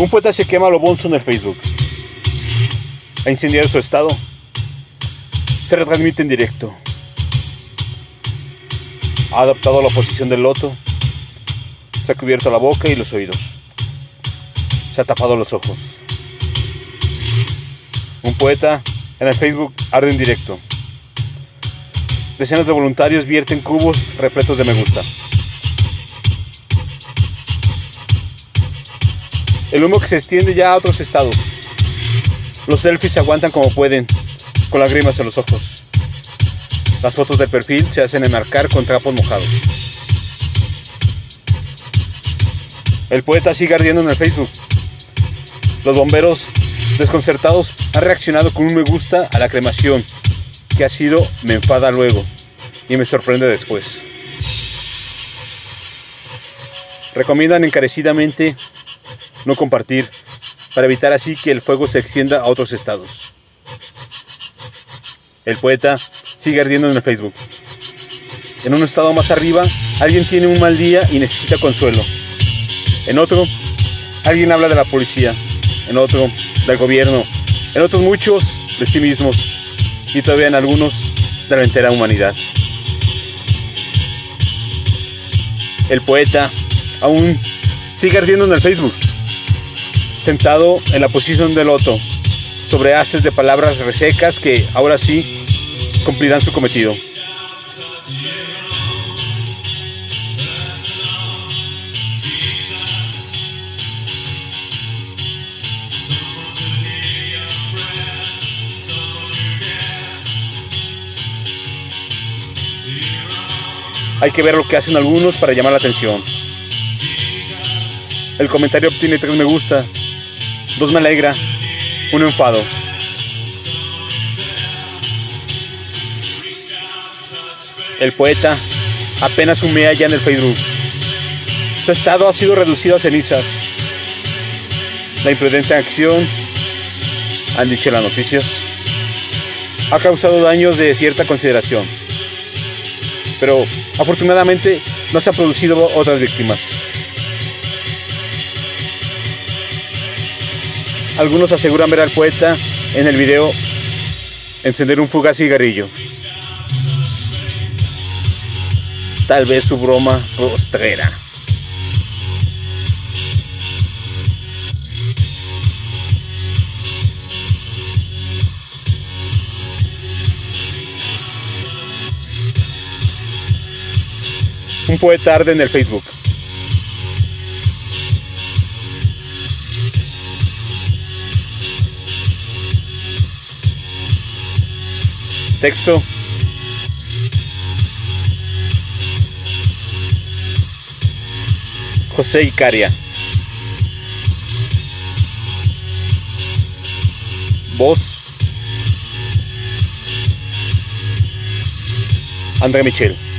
Un poeta se quema a lo bonzo en el Facebook. Ha incendiado su estado. Se retransmite en directo. Ha adaptado la posición del loto. Se ha cubierto la boca y los oídos. Se ha tapado los ojos. Un poeta en el Facebook arde en directo. Decenas de voluntarios vierten cubos repletos de me gusta. El humo que se extiende ya a otros estados. Los selfies se aguantan como pueden, con lágrimas en los ojos. Las fotos de perfil se hacen enmarcar con trapos mojados. El poeta sigue ardiendo en el Facebook. Los bomberos desconcertados han reaccionado con un me gusta a la cremación, que ha sido me enfada luego y me sorprende después. Recomiendan encarecidamente no compartir, para evitar así que el fuego se extienda a otros estados. El poeta sigue ardiendo en el Facebook. En un estado más arriba, alguien tiene un mal día y necesita consuelo. En otro, alguien habla de la policía. En otro, del gobierno. En otros muchos, de sí mismos. Y todavía en algunos, de la entera humanidad. El poeta aún sigue ardiendo en el Facebook sentado en la posición del loto, sobre haces de palabras resecas que ahora sí cumplirán su cometido. Hay que ver lo que hacen algunos para llamar la atención. El comentario obtiene tres me gusta, dos me alegra, uno enfado. El poeta apenas humea ya en el Facebook. Su estado ha sido reducido a cenizas. La imprudente acción, han dicho las noticias, ha causado daños de cierta consideración. Pero afortunadamente no se han producido otras víctimas. Algunos aseguran ver al poeta en el video encender un fugaz cigarrillo. Tal vez su broma postrera. Un poeta arde en el Facebook. Texto. José Icaria. Voz. André Michel.